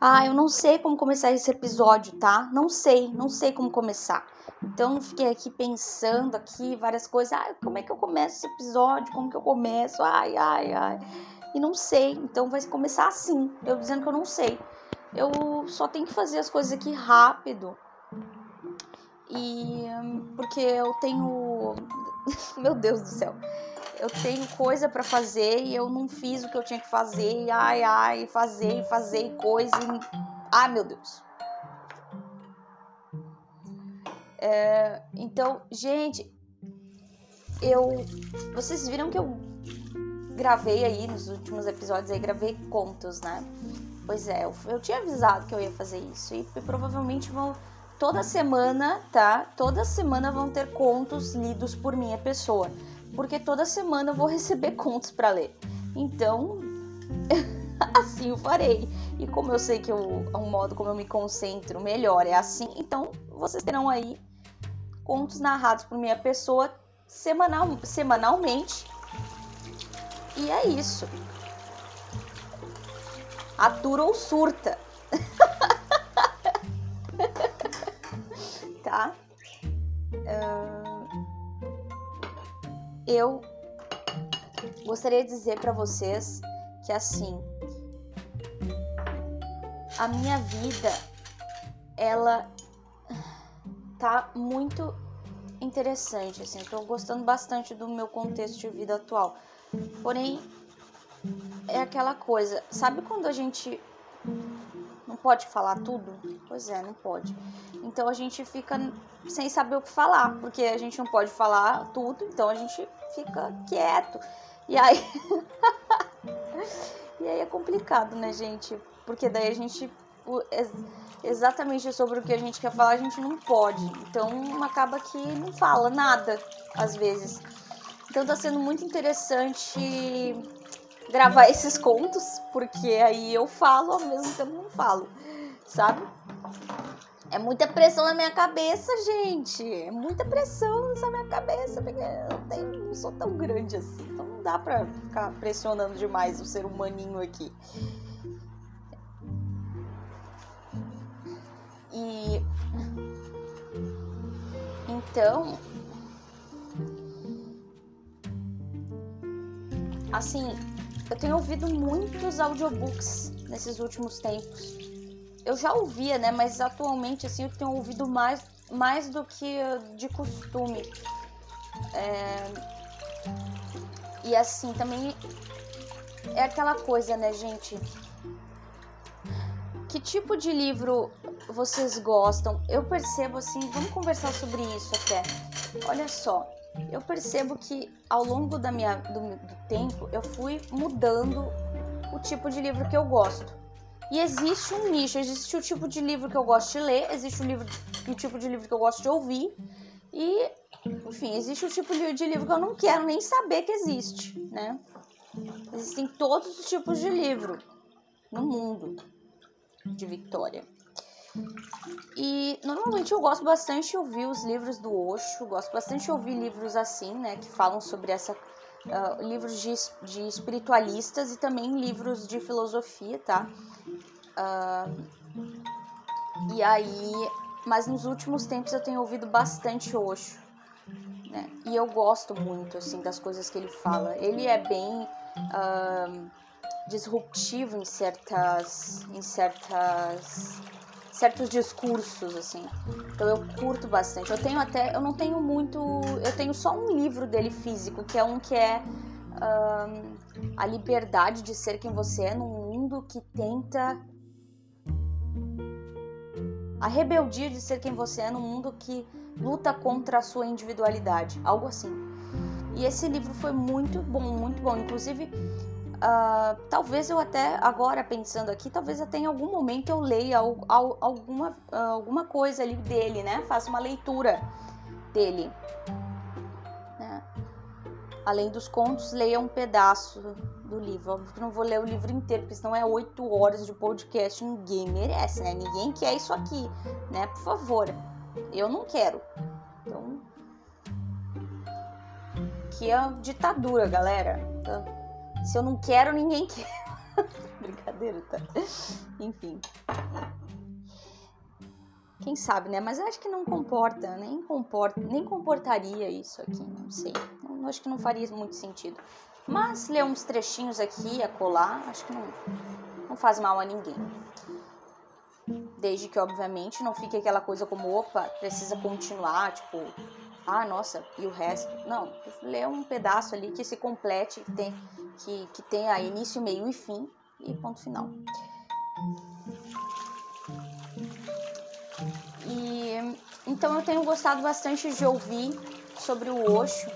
Ah, eu não sei como começar esse episódio, tá? Não sei, não sei como começar. Então fiquei aqui pensando aqui várias coisas. Ah, como é que eu começo esse episódio? Como que eu começo? Ai, ai, ai. E não sei. Então vai começar assim, eu dizendo que eu não sei. Eu só tenho que fazer as coisas aqui rápido. E porque eu tenho meu Deus do céu. Eu tenho coisa para fazer e eu não fiz o que eu tinha que fazer. E ai, ai, fazer, fazer coisa. E... Ai, meu Deus. É, então, gente, eu. Vocês viram que eu gravei aí nos últimos episódios aí, gravei contos, né? Pois é, eu, eu tinha avisado que eu ia fazer isso. E, e provavelmente vão. Toda semana, tá? Toda semana vão ter contos lidos por minha pessoa. Porque toda semana eu vou receber contos para ler. Então, assim eu farei. E como eu sei que eu, é um modo como eu me concentro melhor é assim, então vocês terão aí contos narrados por minha pessoa semanal, semanalmente. E é isso. Atura ou surta. tá? Uh, eu gostaria de dizer para vocês que assim a minha vida ela tá muito interessante, assim, tô gostando bastante do meu contexto de vida atual. Porém, é aquela coisa, sabe quando a gente não pode falar tudo? Pois é, não pode. Então a gente fica sem saber o que falar, porque a gente não pode falar tudo, então a gente fica quieto. E aí E aí é complicado, né, gente? Porque daí a gente exatamente sobre o que a gente quer falar, a gente não pode. Então acaba que não fala nada, às vezes. Então tá sendo muito interessante gravar esses contos, porque aí eu falo ao mesmo tempo não falo, sabe? É muita pressão na minha cabeça, gente. É muita pressão nessa minha cabeça, porque eu tenho, não sou tão grande assim. Então não dá pra ficar pressionando demais o ser humaninho aqui. E então assim, eu tenho ouvido muitos audiobooks nesses últimos tempos. Eu já ouvia, né, mas atualmente assim eu tenho ouvido mais mais do que de costume. É... E assim, também é aquela coisa, né, gente? Que tipo de livro vocês gostam? Eu percebo assim, vamos conversar sobre isso até. Olha só, eu percebo que ao longo da minha, do, do tempo eu fui mudando o tipo de livro que eu gosto. E existe um nicho, existe o tipo de livro que eu gosto de ler, existe o, livro, tipo de livro que eu gosto de ouvir, e, enfim, existe o tipo de livro que eu não quero nem saber que existe, né? Existem todos os tipos de livro no mundo de Victoria. E normalmente eu gosto bastante de ouvir os livros do Osho, gosto bastante de ouvir livros assim, né, que falam sobre essa. Uh, livros de, de espiritualistas e também livros de filosofia, tá? Uh, e aí, mas nos últimos tempos eu tenho ouvido bastante Osho, né? E eu gosto muito, assim, das coisas que ele fala. Ele é bem. Uh, disruptivo em certas em certas certos discursos assim. Então eu curto bastante. Eu tenho até eu não tenho muito, eu tenho só um livro dele físico, que é um que é a liberdade de ser quem você é num mundo que tenta a rebeldia de ser quem você é num mundo que luta contra a sua individualidade, algo assim. E esse livro foi muito bom, muito bom. Inclusive, Uh, talvez eu até, agora pensando aqui, talvez até em algum momento eu leia al, al, alguma, uh, alguma coisa ali dele, né? Faça uma leitura dele. Né? Além dos contos, leia um pedaço do livro. Óbvio que não vou ler o livro inteiro, porque senão é oito horas de podcast. Ninguém merece, né? Ninguém quer isso aqui, né? Por favor. Eu não quero. Então. Que é ditadura, galera. Então, se eu não quero, ninguém quer. Brincadeira, tá? Enfim. Quem sabe, né? Mas acho que não comporta, nem comporta, nem comportaria isso aqui, não sei. Não, acho que não faria muito sentido. Mas ler uns trechinhos aqui, a colar, acho que não, não faz mal a ninguém. Desde que, obviamente, não fique aquela coisa como, opa, precisa continuar, tipo, ah, nossa, e o resto? Não, lê um pedaço ali que se complete, que, tem, que, que tenha início, meio e fim, e ponto final. E então eu tenho gostado bastante de ouvir sobre o Osho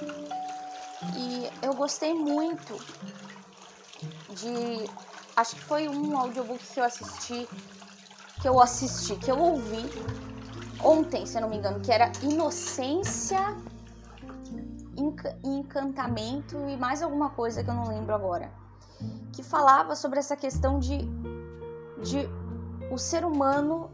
e eu gostei muito de acho que foi um audiobook que eu assisti que eu assisti, que eu ouvi ontem, se eu não me engano, que era Inocência, Encantamento e mais alguma coisa que eu não lembro agora. Que falava sobre essa questão de, de o ser humano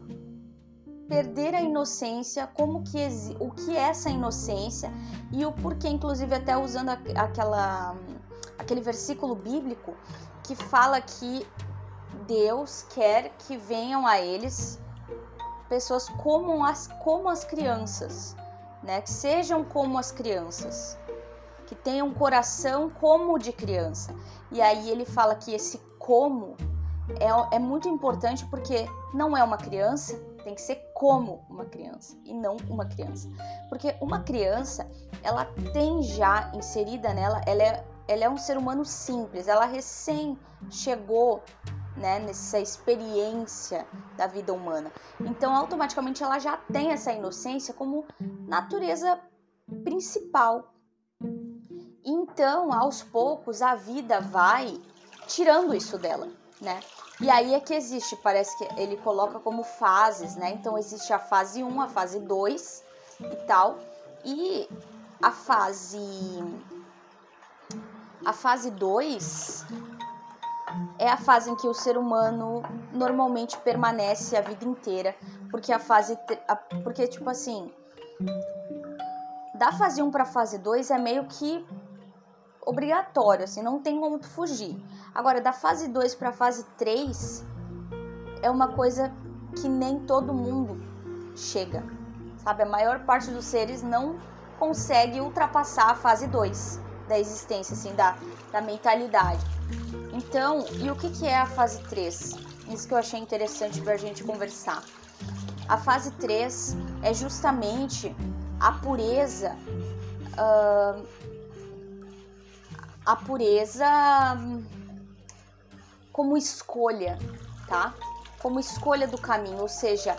perder a inocência, como que o que é essa inocência e o porquê, inclusive até usando aquela aquele versículo bíblico que fala que Deus quer que venham a eles pessoas como as, como as crianças, né? Que sejam como as crianças, que tenham um coração como o de criança. E aí ele fala que esse como é, é muito importante porque não é uma criança, tem que ser como uma criança e não uma criança. Porque uma criança, ela tem já inserida nela, ela é, ela é um ser humano simples, ela recém chegou né, nessa experiência da vida humana. Então, automaticamente, ela já tem essa inocência como natureza principal. Então, aos poucos, a vida vai tirando isso dela, né? E aí é que existe, parece que ele coloca como fases, né? Então, existe a fase 1, a fase 2 e tal. E a fase a fase 2 é a fase em que o ser humano normalmente permanece a vida inteira, porque a fase porque tipo assim, da fase 1 para fase 2 é meio que obrigatório, assim, não tem como fugir. Agora da fase 2 para fase 3 é uma coisa que nem todo mundo chega. Sabe, a maior parte dos seres não consegue ultrapassar a fase 2 da existência, assim, da, da mentalidade. Então, e o que, que é a fase 3? Isso que eu achei interessante para a gente conversar. A fase 3 é justamente a pureza, uh, a pureza como escolha, tá? Como escolha do caminho, ou seja,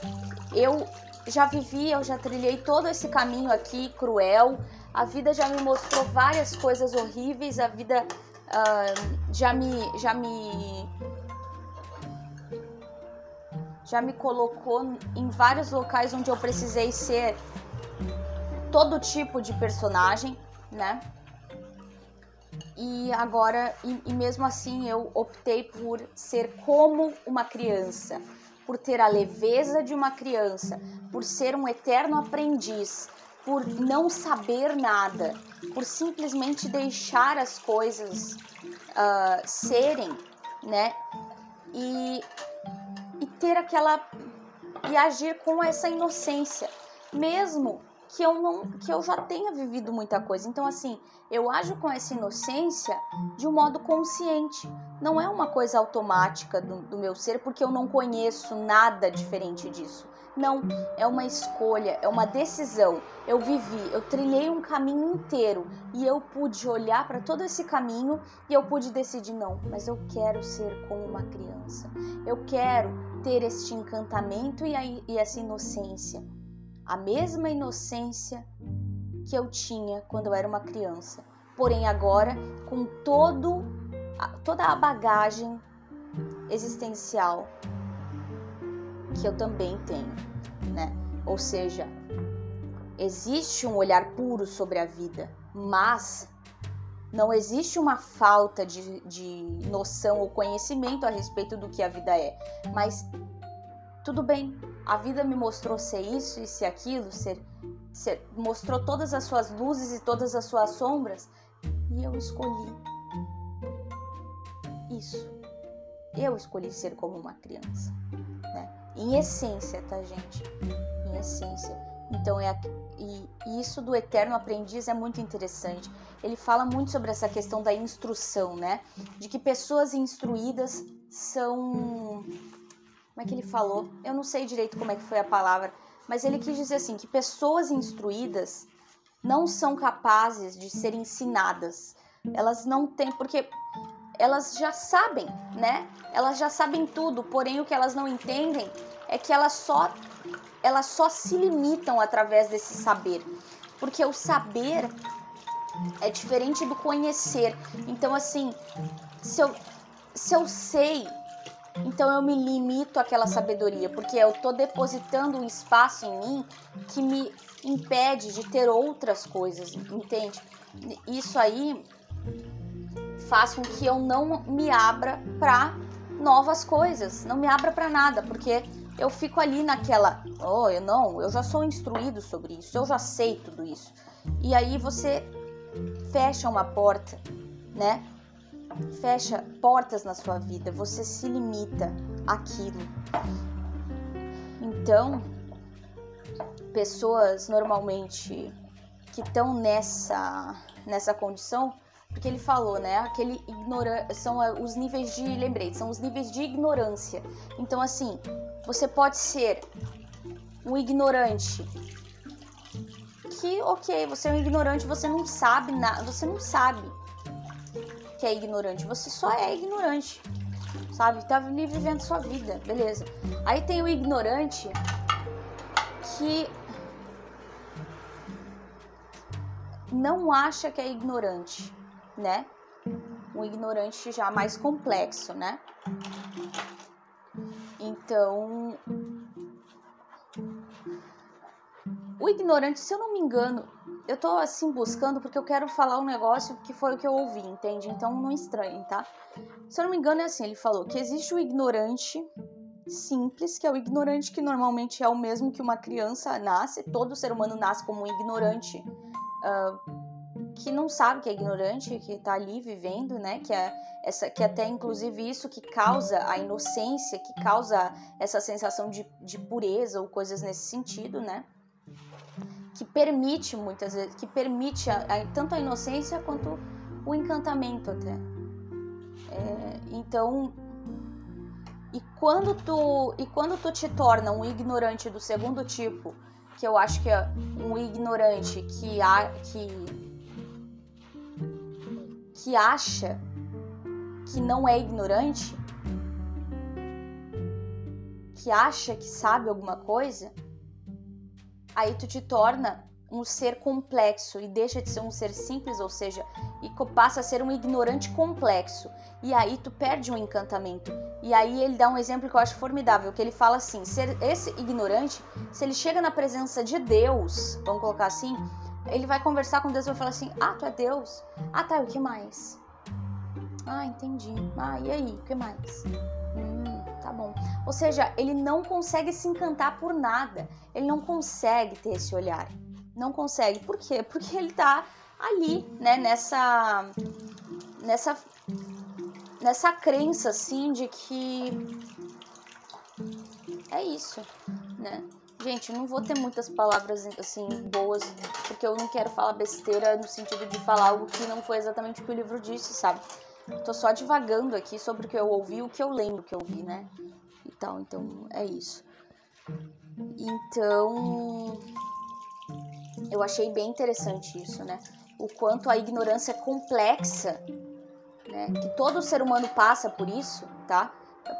eu já vivi, eu já trilhei todo esse caminho aqui cruel, a vida já me mostrou várias coisas horríveis, a vida uh, já me já me já me colocou em vários locais onde eu precisei ser todo tipo de personagem, né? E agora, e, e mesmo assim, eu optei por ser como uma criança, por ter a leveza de uma criança, por ser um eterno aprendiz, por não saber nada, por simplesmente deixar as coisas uh, serem, né? E, e ter aquela. e agir com essa inocência, mesmo que eu não que eu já tenha vivido muita coisa. Então assim, eu ajo com essa inocência de um modo consciente. Não é uma coisa automática do, do meu ser porque eu não conheço nada diferente disso. Não, é uma escolha, é uma decisão. Eu vivi, eu trilhei um caminho inteiro e eu pude olhar para todo esse caminho e eu pude decidir não, mas eu quero ser como uma criança. Eu quero ter este encantamento e, a, e essa inocência. A mesma inocência que eu tinha quando eu era uma criança. Porém agora com todo toda a bagagem existencial que eu também tenho, né? Ou seja, existe um olhar puro sobre a vida, mas não existe uma falta de, de noção ou conhecimento a respeito do que a vida é. Mas tudo bem, a vida me mostrou ser isso e ser aquilo, ser, ser, mostrou todas as suas luzes e todas as suas sombras, e eu escolhi isso. Eu escolhi ser como uma criança, né? Em essência, tá, gente? Em essência. Então é e, e isso do eterno aprendiz é muito interessante. Ele fala muito sobre essa questão da instrução, né? De que pessoas instruídas são como é que ele falou? Eu não sei direito como é que foi a palavra, mas ele quis dizer assim que pessoas instruídas não são capazes de ser ensinadas. Elas não têm porque elas já sabem, né? Elas já sabem tudo, porém o que elas não entendem é que elas só elas só se limitam através desse saber. Porque o saber é diferente do conhecer. Então assim, se eu, se eu sei então eu me limito àquela sabedoria, porque eu estou depositando um espaço em mim que me impede de ter outras coisas, entende? Isso aí faz com que eu não me abra para novas coisas, não me abra para nada, porque eu fico ali naquela, oh, eu não, eu já sou instruído sobre isso, eu já sei tudo isso. E aí você fecha uma porta, né? Fecha portas na sua vida, você se limita àquilo. Então, pessoas normalmente que estão nessa nessa condição, porque ele falou, né? Aquele ignora são os níveis de, lembrei, são os níveis de ignorância. Então, assim, você pode ser um ignorante que, ok, você é um ignorante, você não sabe nada, você não sabe que é ignorante, você só é ignorante, sabe? Tá ali vivendo sua vida, beleza. Aí tem o ignorante que não acha que é ignorante, né? Um ignorante já mais complexo, né? Então, o ignorante, se eu não me engano, eu tô assim buscando porque eu quero falar um negócio que foi o que eu ouvi, entende? Então não estranhe, tá? Se eu não me engano é assim, ele falou que existe o ignorante simples, que é o ignorante que normalmente é o mesmo que uma criança nasce, todo ser humano nasce como um ignorante uh, que não sabe que é ignorante, que tá ali vivendo, né? Que é essa, que até inclusive isso que causa a inocência, que causa essa sensação de, de pureza ou coisas nesse sentido, né? Que permite muitas vezes, que permite a, a, tanto a inocência quanto o encantamento até. É, então, e quando tu e quando tu te torna um ignorante do segundo tipo, que eu acho que é um ignorante que a, que que acha que não é ignorante, que acha que sabe alguma coisa, aí tu te torna um ser complexo e deixa de ser um ser simples, ou seja, e passa a ser um ignorante complexo. E aí tu perde um encantamento. E aí ele dá um exemplo que eu acho formidável, que ele fala assim: ser esse ignorante, se ele chega na presença de Deus, vamos colocar assim, ele vai conversar com Deus e vai falar assim: "Ah, tu é Deus? Ah, tá, o que mais?" "Ah, entendi. Ah, e aí, o que mais?" Hum, tá bom. Ou seja, ele não consegue se encantar por nada. Ele não consegue ter esse olhar. Não consegue. Por quê? Porque ele tá ali, né, nessa nessa nessa crença assim de que é isso, né? Gente, não vou ter muitas palavras assim boas, porque eu não quero falar besteira no sentido de falar algo que não foi exatamente o que o livro disse, sabe? Tô só divagando aqui sobre o que eu ouvi, o que eu lembro que eu ouvi, né? E tal, então é isso. Então, eu achei bem interessante isso, né? O quanto a ignorância é complexa, né? Que todo ser humano passa por isso, tá?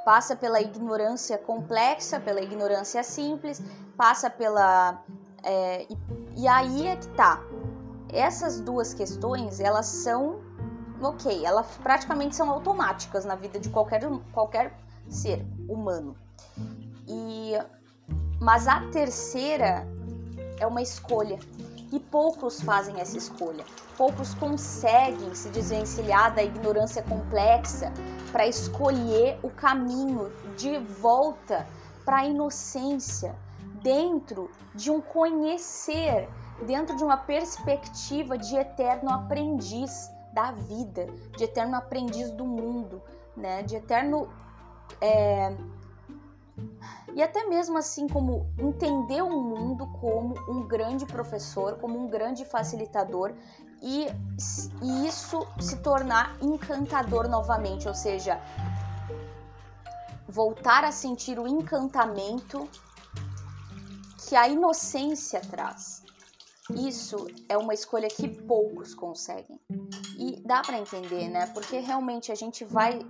Passa pela ignorância complexa, pela ignorância simples, passa pela. É, e, e aí é que tá. Essas duas questões, elas são ok, elas praticamente são automáticas na vida de qualquer, qualquer ser humano. E mas a terceira é uma escolha. E poucos fazem essa escolha. Poucos conseguem se desvencilhar da ignorância complexa para escolher o caminho de volta para a inocência, dentro de um conhecer, dentro de uma perspectiva de eterno aprendiz da vida, de eterno aprendiz do mundo, né? De eterno é, e até mesmo assim como entender o mundo como um grande professor, como um grande facilitador e, e isso se tornar encantador novamente, ou seja, voltar a sentir o encantamento que a inocência traz. Isso é uma escolha que poucos conseguem. E dá para entender, né? Porque realmente a gente vai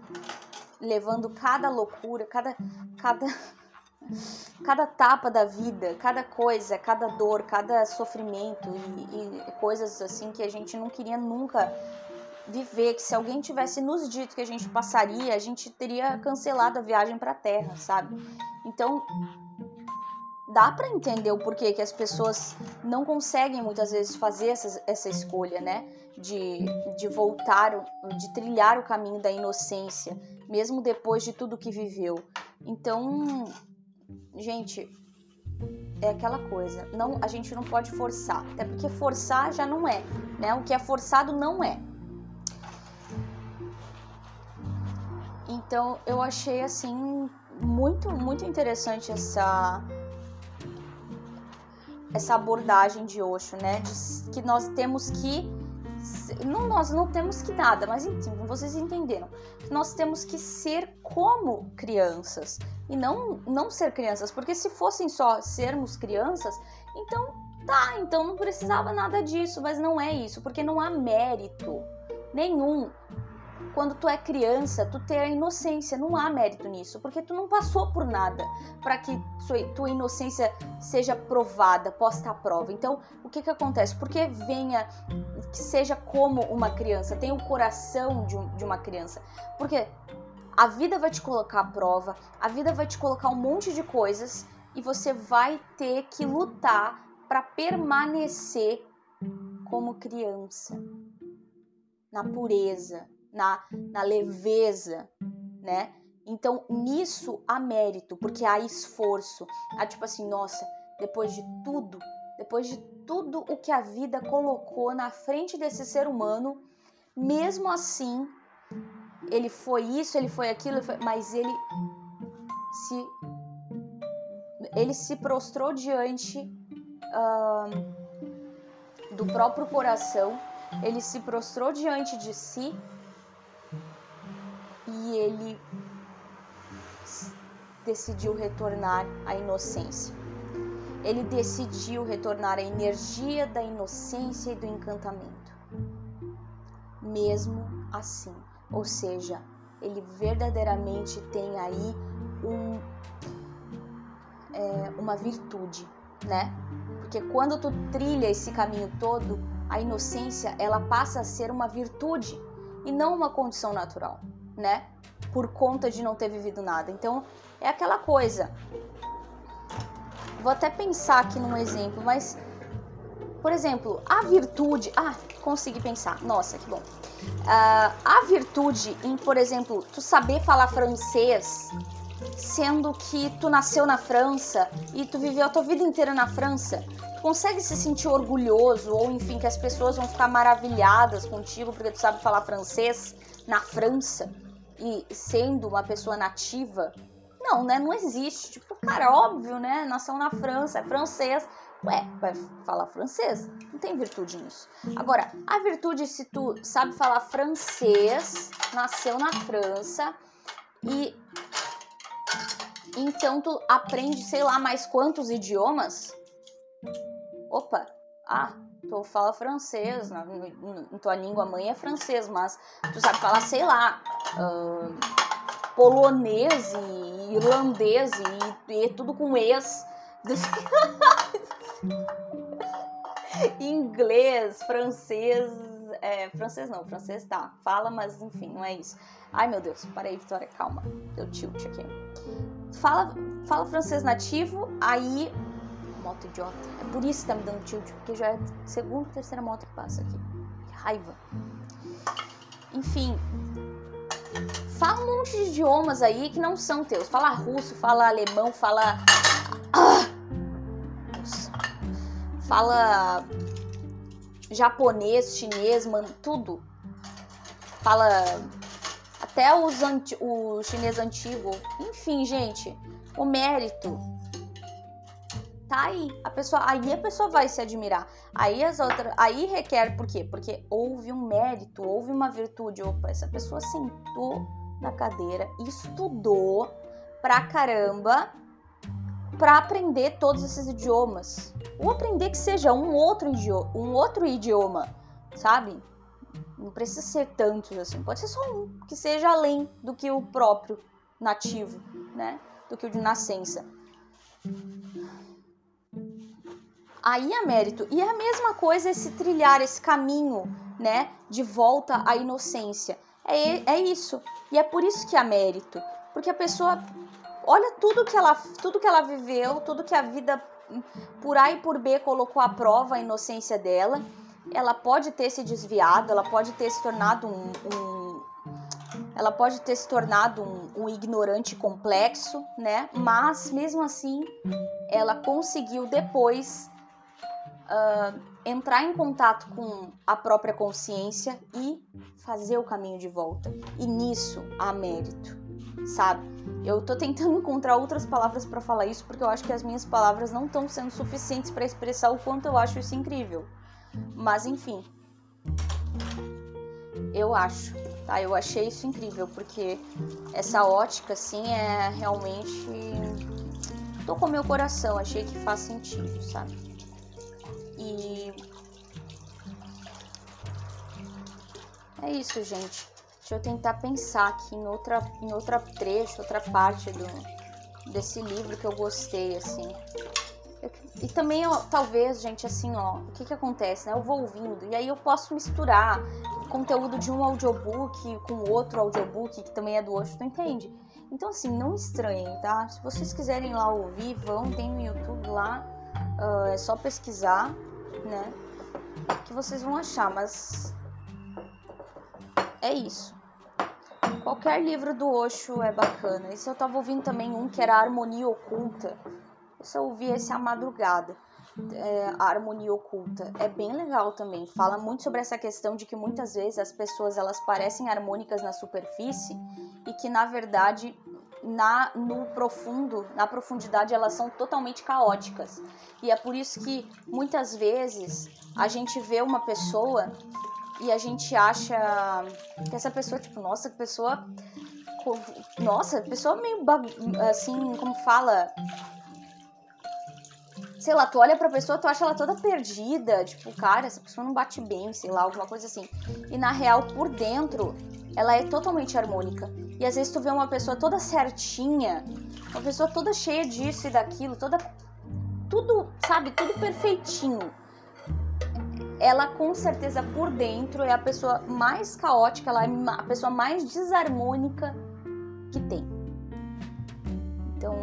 levando cada loucura, cada cada cada tapa da vida, cada coisa, cada dor, cada sofrimento e, e coisas assim que a gente não queria nunca viver, que se alguém tivesse nos dito que a gente passaria, a gente teria cancelado a viagem para a Terra, sabe? Então, dá para entender o porquê que as pessoas não conseguem muitas vezes fazer essa, essa escolha, né? De, de voltar, de trilhar o caminho da inocência, mesmo depois de tudo que viveu. Então, gente, é aquela coisa. Não, a gente não pode forçar, até porque forçar já não é, né? O que é forçado não é. Então, eu achei assim muito muito interessante essa essa abordagem de Osho, né? De que nós temos que não nós não temos que nada, mas enfim, vocês entenderam. Nós temos que ser como crianças e não não ser crianças, porque se fossem só sermos crianças, então tá, então não precisava nada disso, mas não é isso, porque não há mérito nenhum quando tu é criança, tu ter a inocência, não há mérito nisso, porque tu não passou por nada para que tua inocência seja provada, posta à prova. Então, o que que acontece? Porque venha, que seja como uma criança, tenha o coração de, um, de uma criança, porque a vida vai te colocar à prova, a vida vai te colocar um monte de coisas e você vai ter que lutar para permanecer como criança, na pureza, na, na leveza, né? Então, nisso há mérito, porque há esforço. Há tipo assim, nossa, depois de tudo, depois de tudo o que a vida colocou na frente desse ser humano, mesmo assim, ele foi isso, ele foi aquilo, mas ele se ele se prostrou diante uh, do próprio coração, ele se prostrou diante de si ele decidiu retornar à inocência. Ele decidiu retornar à energia da inocência e do encantamento. Mesmo assim, ou seja, ele verdadeiramente tem aí um, é, uma virtude, né? Porque quando tu trilha esse caminho todo, a inocência ela passa a ser uma virtude e não uma condição natural né? Por conta de não ter vivido nada. Então, é aquela coisa. Vou até pensar aqui num exemplo, mas por exemplo, a virtude. Ah, consegui pensar. Nossa, que bom. Uh, a virtude em, por exemplo, tu saber falar francês, sendo que tu nasceu na França e tu viveu a tua vida inteira na França, tu consegue se sentir orgulhoso ou enfim que as pessoas vão ficar maravilhadas contigo porque tu sabe falar francês na França? E sendo uma pessoa nativa, não, né? Não existe. Tipo, cara, óbvio, né? Nasceu na França, é francês. Ué, vai falar francês? Não tem virtude nisso. Agora, a virtude se tu sabe falar francês, nasceu na França e então tu aprende, sei lá, mais quantos idiomas? Opa, ah, tu fala francês, na, na, tua língua mãe é francês, mas tu sabe falar, sei lá, uh, polonês e irlandês e, e tudo com ex. Inglês, francês, é, francês não, francês tá, fala, mas enfim, não é isso. Ai meu Deus, parei, Vitória, calma, deu tilt aqui. Fala, fala francês nativo, aí moto idiota. É por isso que tá me dando tilt, porque já é a segunda, terceira moto que passa aqui. Que raiva. Enfim, fala um monte de idiomas aí que não são teus. Fala russo, fala alemão, fala. Ah! Nossa. Fala japonês, chinês, mano, tudo. Fala até os anti, o chinês antigo. Enfim, gente, o mérito tá aí. A pessoa, aí a pessoa vai se admirar. Aí as outras, aí requer por quê? Porque houve um mérito, houve uma virtude. Opa, essa pessoa sentou na cadeira, estudou pra caramba para aprender todos esses idiomas. Ou aprender que seja um outro idioma, um outro idioma, sabe? Não precisa ser tantos assim, pode ser só um, que seja além do que o próprio nativo, né? Do que o de nascença. Aí é mérito. E é a mesma coisa esse trilhar, esse caminho, né? De volta à inocência. É, é isso. E é por isso que há mérito. Porque a pessoa olha tudo que ela, tudo que ela viveu, tudo que a vida por A e por B colocou à prova a inocência dela. Ela pode ter se desviado, ela pode ter se tornado um, um ela pode ter se tornado um, um, ignorante complexo, né? Mas mesmo assim, ela conseguiu depois uh, entrar em contato com a própria consciência e fazer o caminho de volta. E nisso há mérito, sabe? Eu tô tentando encontrar outras palavras para falar isso porque eu acho que as minhas palavras não estão sendo suficientes para expressar o quanto eu acho isso incrível. Mas enfim, eu acho, tá? Eu achei isso incrível porque essa ótica, assim, é realmente tocou meu coração. Achei que faz sentido, sabe? É isso, gente. Deixa eu tentar pensar aqui em outra, em outra trecho, outra parte do, desse livro que eu gostei, assim. Eu, e também, ó, talvez, gente, assim, ó, o que que acontece, né? Eu vou ouvindo e aí eu posso misturar conteúdo de um audiobook com outro audiobook que também é do outro, tu entende? Então, assim, não estranhem, tá? Se vocês quiserem lá ouvir, vão, tem no YouTube lá, uh, é só pesquisar, né? Que vocês vão achar, mas é isso. Qualquer livro do Osho é bacana. Esse eu tava ouvindo também um que era Harmonia Oculta. Esse eu ouvi esse a madrugada. É, a harmonia oculta é bem legal também. Fala muito sobre essa questão de que muitas vezes as pessoas elas parecem harmônicas na superfície e que na verdade na no profundo, na profundidade elas são totalmente caóticas. E é por isso que muitas vezes a gente vê uma pessoa e a gente acha que essa pessoa, tipo, nossa, pessoa. Nossa, pessoa meio assim, como fala. Sei lá, tu olha pra pessoa, tu acha ela toda perdida, tipo, cara, essa pessoa não bate bem, sei lá, alguma coisa assim. E na real, por dentro, ela é totalmente harmônica. E às vezes tu vê uma pessoa toda certinha, uma pessoa toda cheia disso e daquilo, toda. Tudo, sabe, tudo perfeitinho ela com certeza por dentro é a pessoa mais caótica, ela é a pessoa mais desarmônica que tem. Então.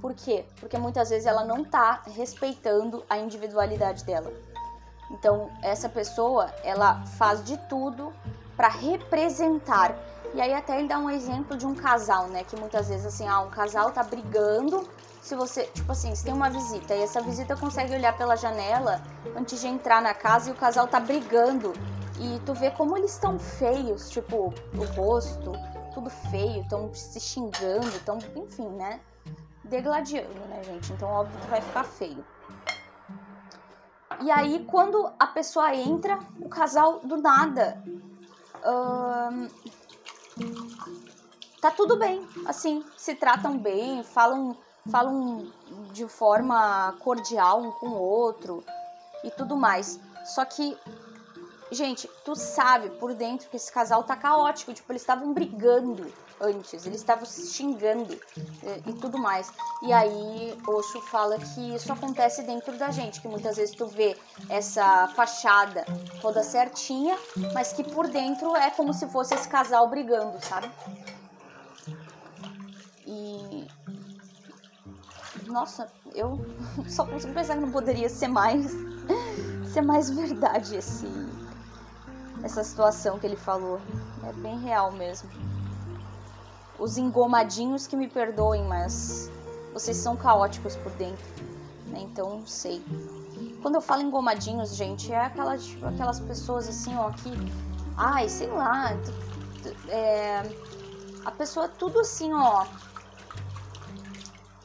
Por quê? Porque muitas vezes ela não tá respeitando a individualidade dela. Então, essa pessoa, ela faz de tudo para representar. E aí até ele dá um exemplo de um casal, né, que muitas vezes assim, ah, um casal tá brigando se você, tipo assim, se tem uma visita e essa visita consegue olhar pela janela antes de entrar na casa e o casal tá brigando e tu vê como eles estão feios, tipo, o rosto, tudo feio, estão se xingando, estão, enfim, né? Degladiando, né, gente? Então, óbvio que vai ficar feio. E aí, quando a pessoa entra, o casal do nada. Hum, tá tudo bem, assim, se tratam bem, falam falam de forma cordial um com o outro e tudo mais. Só que, gente, tu sabe por dentro que esse casal tá caótico, tipo, eles estavam brigando antes, eles estavam se xingando e, e, tudo mais. E aí Osho fala que isso acontece dentro da gente, que muitas vezes tu vê essa fachada toda certinha, mas que por dentro é como se fosse esse casal brigando, sabe? E nossa, eu só consigo pensar que não poderia ser mais ser mais verdade esse essa situação que ele falou. É bem real mesmo. Os engomadinhos que me perdoem, mas vocês são caóticos por dentro, né? Então, sei. Quando eu falo engomadinhos, gente, é aquelas, tipo, aquelas pessoas assim, ó, que. Ai, sei lá. É, a pessoa tudo assim, ó.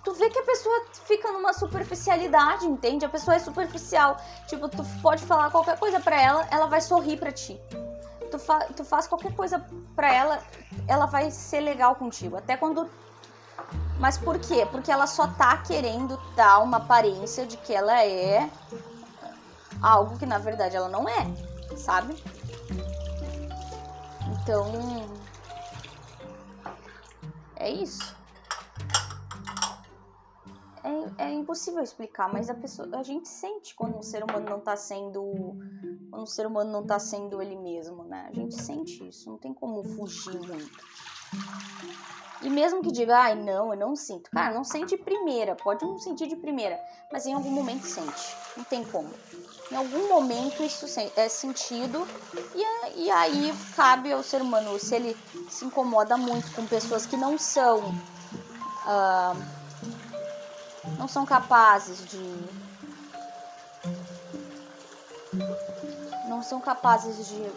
Tu vê que a pessoa fica numa superficialidade, entende? A pessoa é superficial. Tipo, tu pode falar qualquer coisa pra ela, ela vai sorrir pra ti. Tu, fa tu faz qualquer coisa pra ela, ela vai ser legal contigo. Até quando mas por quê? Porque ela só tá querendo dar uma aparência de que ela é algo que na verdade ela não é, sabe? Então é isso. É, é, impossível explicar, mas a pessoa, a gente sente quando um ser humano não tá sendo, quando um ser humano não tá sendo ele mesmo, né? A gente sente isso, não tem como fugir muito. E mesmo que diga, ai, não, eu não sinto. Cara, não sente de primeira, pode não sentir de primeira, mas em algum momento sente. Não tem como. Em algum momento isso é sentido e, e aí cabe ao ser humano, se ele se incomoda muito com pessoas que não são. Uh, não são capazes de. Não são capazes de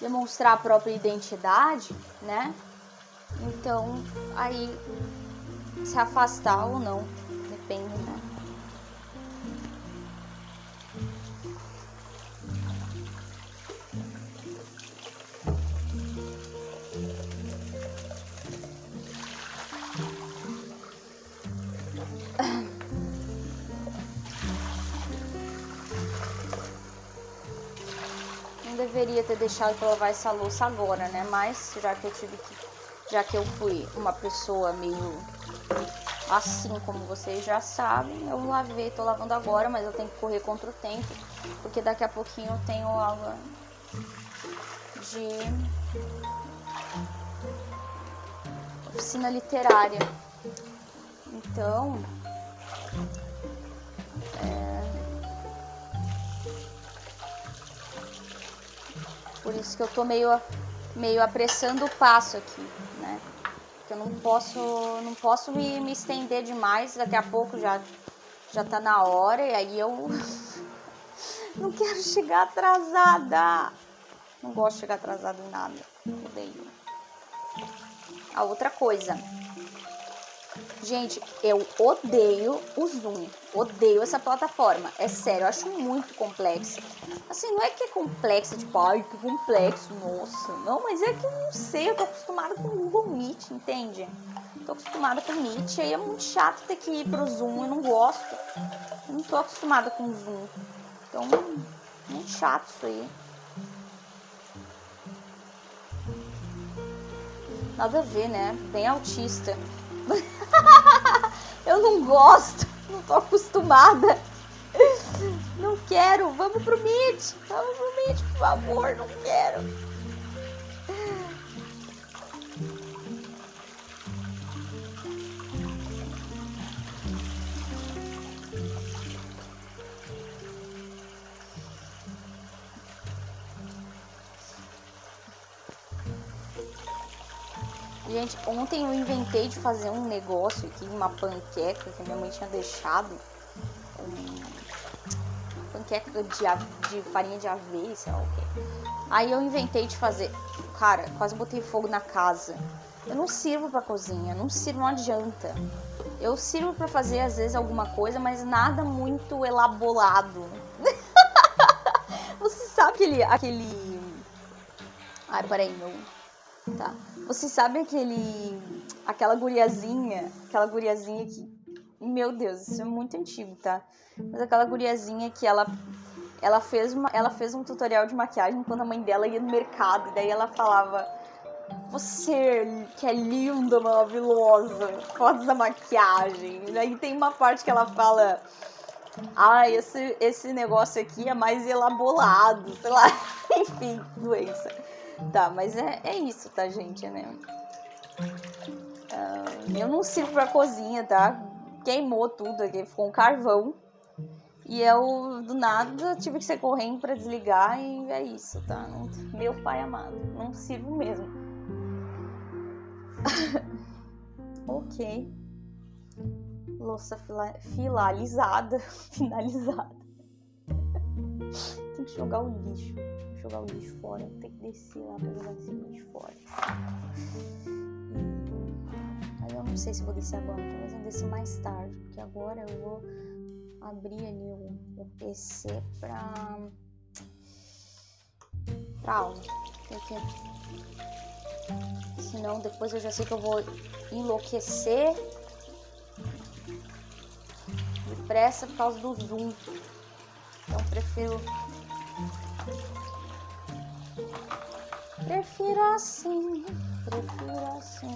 demonstrar a própria identidade, né? Então, aí se afastar ou não, ter deixado para lavar essa louça agora, né? Mas já que eu tive que. Já que eu fui uma pessoa meio assim como vocês já sabem, eu lavei, tô lavando agora, mas eu tenho que correr contra o tempo, porque daqui a pouquinho eu tenho aula de oficina literária. Então, Por isso que eu tô meio, meio apressando o passo aqui, né? Porque eu não posso, não posso me, me estender demais, daqui a pouco já, já tá na hora e aí eu não quero chegar atrasada. Não gosto de chegar atrasada em nada. Odeio. A outra coisa, Gente, eu odeio o Zoom. Odeio essa plataforma. É sério, eu acho muito complexa. Assim, não é que é complexa, tipo, ai, que complexo, nossa. Não, mas é que eu não sei, eu tô acostumada com o Google Meet, entende? Tô acostumada com o Meet, aí é muito chato ter que ir pro Zoom, eu não gosto. Eu não tô acostumada com o Zoom. Então, muito chato isso aí. Nada a ver, né? Bem autista. eu não gosto, não tô acostumada. Não quero, vamos pro Meet, vamos pro Meet, por favor, não quero. Gente, ontem eu inventei de fazer um negócio aqui, uma panqueca que minha mãe tinha deixado. Um... Panqueca de, de farinha de aveia, sei lá o quê. Aí eu inventei de fazer. Cara, quase botei fogo na casa. Eu não sirvo pra cozinha, não sirvo, não adianta. Eu sirvo para fazer às vezes alguma coisa, mas nada muito elaborado. Você sabe aquele. aquele... Ai, peraí, meu. Tá. Você sabe aquele. aquela guriazinha, aquela guriazinha que. Meu Deus, isso é muito antigo, tá? Mas aquela guriazinha que ela. Ela fez, uma, ela fez um tutorial de maquiagem quando a mãe dela ia no mercado. E daí ela falava. Você que é linda, maravilhosa, fotos da maquiagem. E daí tem uma parte que ela fala. Ah, esse, esse negócio aqui é mais elaborado, sei lá. Enfim, doença. Tá, mas é, é isso, tá, gente, né? Uh, eu não sirvo pra cozinha, tá? Queimou tudo aqui, ficou um carvão. E eu, do nada, tive que ser correndo para desligar e é isso, tá? Não, meu pai amado, não sirvo mesmo. ok. louça fila, finalizada. finalizada. Tem que jogar o lixo. Jogar o lixo fora. Tem que descer lá pra jogar esse lixo fora. Aí eu não sei se vou descer agora. Talvez eu desça mais tarde. Porque agora eu vou abrir ali o, o PC pra. pra aula. Porque senão depois eu já sei que eu vou enlouquecer depressa por causa do Zoom. Então prefiro. Prefiro assim, prefiro assim.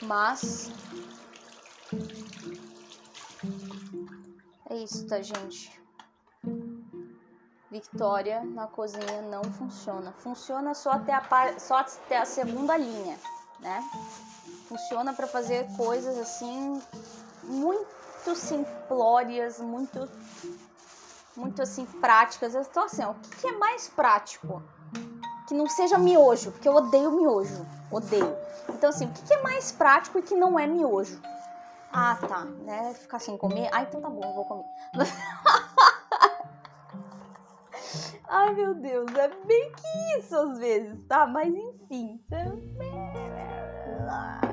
Mas é isso, tá, gente? Victoria na cozinha não funciona. Funciona só até a, só até a segunda linha, né? Funciona para fazer coisas assim muito simplórias, muito muito assim práticas. Eu tô assim, ó, o que é mais prático? Que não seja miojo, porque eu odeio miojo, odeio. Então assim, o que é mais prático e que não é miojo? Ah, tá, né? Ficar sem comer? Ah, então tá bom, eu vou comer. Ai, meu Deus, é bem que isso às vezes, tá? Mas enfim. Aí,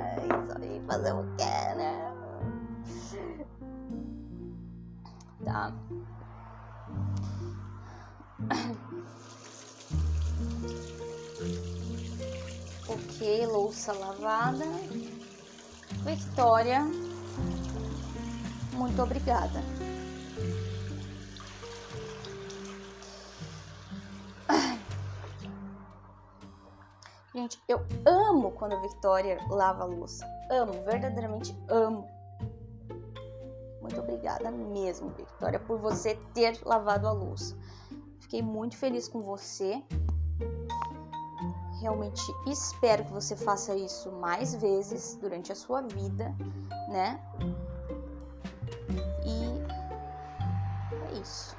fazer o que, né? Tá. Ok, louça lavada. Victoria, muito obrigada. Gente, eu amo quando a Victoria lava a louça. Amo, verdadeiramente amo. Muito obrigada mesmo, Victoria, por você ter lavado a louça. Fiquei muito feliz com você. Realmente espero que você faça isso mais vezes durante a sua vida, né? E é isso.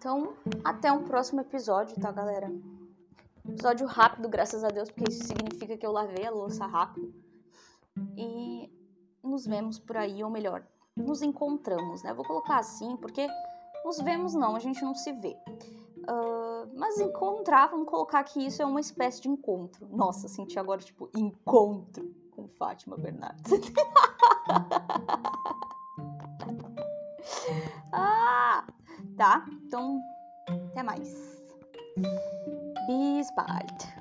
Então, até um próximo episódio, tá, galera? Episódio rápido, graças a Deus, porque isso significa que eu lavei a louça rápido. E nos vemos por aí, ou melhor, nos encontramos, né? Vou colocar assim, porque nos vemos não, a gente não se vê. Uh, mas encontrar, vamos colocar que isso é uma espécie de encontro. Nossa, senti agora, tipo, encontro com Fátima Bernardes. ah! Tá? Então, até mais. Bis bald.